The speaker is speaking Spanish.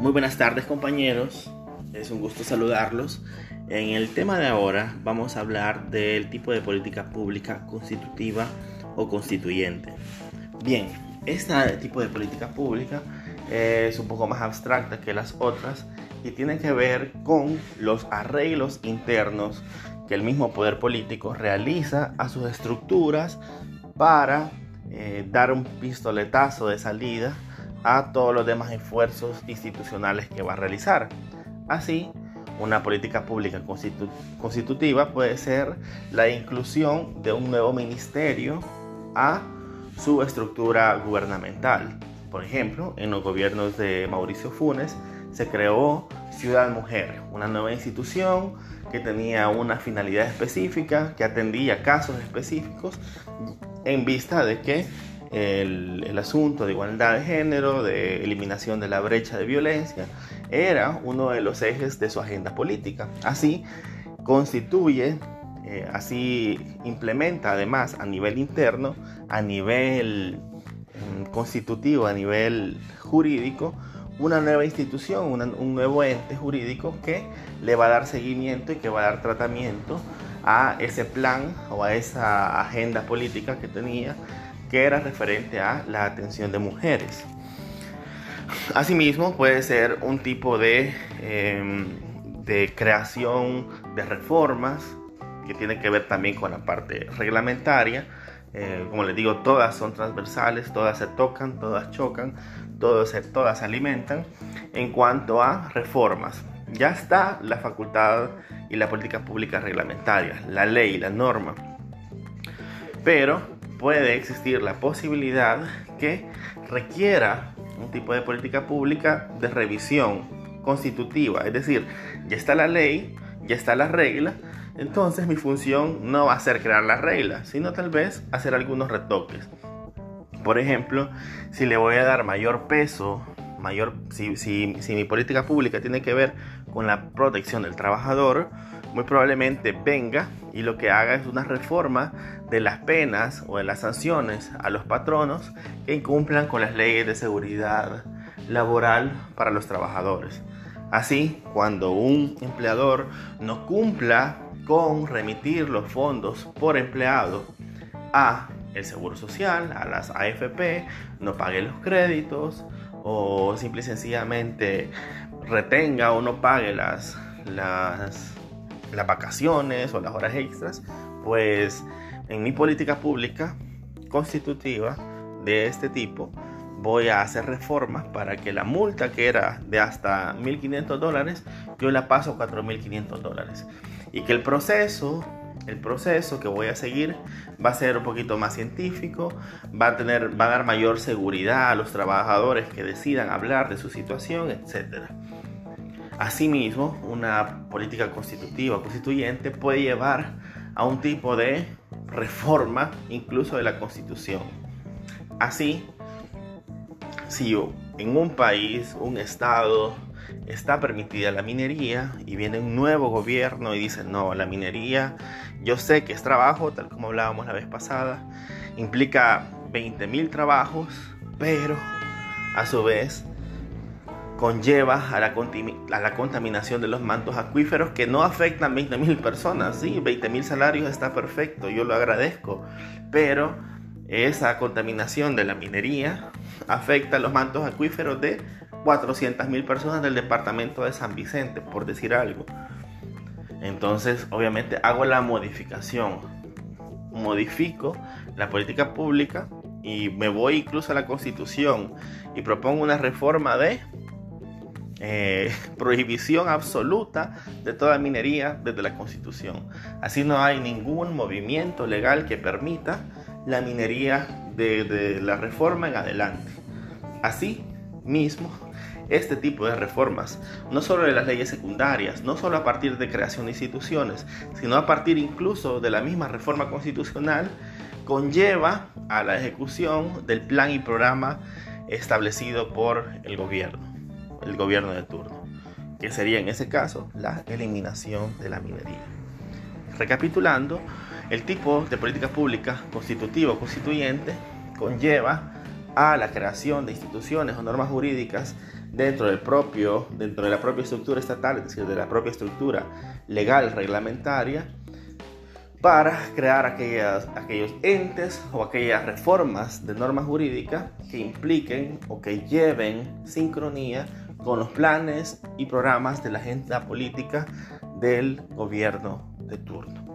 Muy buenas tardes compañeros, es un gusto saludarlos. En el tema de ahora vamos a hablar del tipo de política pública constitutiva o constituyente. Bien, este tipo de política pública es un poco más abstracta que las otras y tiene que ver con los arreglos internos que el mismo poder político realiza a sus estructuras para eh, dar un pistoletazo de salida a todos los demás esfuerzos institucionales que va a realizar. Así, una política pública constitutiva puede ser la inclusión de un nuevo ministerio a su estructura gubernamental. Por ejemplo, en los gobiernos de Mauricio Funes se creó Ciudad Mujer, una nueva institución que tenía una finalidad específica, que atendía casos específicos en vista de que el, asunto de igualdad de género, de eliminación de la brecha de violencia, era uno de los ejes de su agenda política. Así constituye, eh, así implementa además a nivel interno, a nivel mm, constitutivo, a nivel jurídico, una nueva institución, un nuevo ente jurídico que le va a dar seguimiento y que va a dar tratamiento a ese plan o a esa agenda política que tenía que era referente a la atención de mujeres. Asimismo, puede ser un tipo de, em, de creación de reformas que tiene que ver también con la parte reglamentaria. Eh, como les digo, todas son transversales, todas se tocan, todas chocan, todas se, todas se alimentan. En cuanto a reformas, ya está la facultad y la política pública reglamentaria, la ley, la norma. Pero puede existir la posibilidad que requiera un tipo de política pública de revisión constitutiva. Es decir, ya está la ley, ya está la regla, entonces mi función no va a ser crear la regla, sino tal vez hacer algunos retoques. Por ejemplo, si le voy a dar mayor peso, mayor, si, si mi política pública tiene que ver con la protección del trabajador, muy probablemente venga y lo que haga es una reforma de las penas o de las sanciones a los patronos que incumplan con las leyes de seguridad laboral para los trabajadores. Así, cuando un empleador no cumpla con remitir los fondos por empleado a el Seguro Social, a las AFP, no pague los créditos o simple y sencillamente retenga o no pague las, las las vacaciones o las horas extras, pues en mi política pública constitutiva de este tipo voy a hacer reformas para que la multa que era de hasta 1.500 dólares, yo la paso a 4.500 dólares. Y que el proceso, el proceso que voy a seguir va a ser un poquito más científico, va a, tener, va a dar mayor seguridad a los trabajadores que decidan hablar de su situación, etcétera. Asimismo, una política constitutiva constituyente puede llevar a un tipo de reforma incluso de la constitución. Así, si en un país, un estado, está permitida la minería y viene un nuevo gobierno y dice, no, la minería, yo sé que es trabajo, tal como hablábamos la vez pasada, implica 20.000 trabajos, pero a su vez conlleva a la, a la, contaminación de los mantos acuíferos que no afectan a 20.000 personas. Sí, 20.000 salarios está perfecto, yo lo agradezco, pero esa contaminación de la minería afecta a los mantos acuíferos de 400.000 personas del departamento de San Vicente, por decir algo. Entonces, obviamente, hago la modificación. Modifico la política pública y me voy incluso a la constitución y propongo una reforma de eh, prohibición absoluta de toda minería desde la Constitución. Así no hay ningún movimiento legal que permita la minería de, la reforma en adelante. Así mismo, este tipo de reformas, no solo de las leyes secundarias, no solo a partir de creación de instituciones, sino a partir incluso de la misma reforma constitucional, conlleva a la ejecución del plan y programa establecido por el gobierno el gobierno de turno, que sería en ese caso la eliminación de la minería. Recapitulando, el tipo de política pública constitutiva o constituyente conlleva a la creación de instituciones o normas jurídicas dentro, del propio, dentro de la propia estructura estatal, es decir, de la propia estructura legal reglamentaria, para crear aquellas, aquellos entes o aquellas reformas de normas jurídicas que impliquen o que lleven sincronía con los planes y programas de la agenda política del gobierno de turno.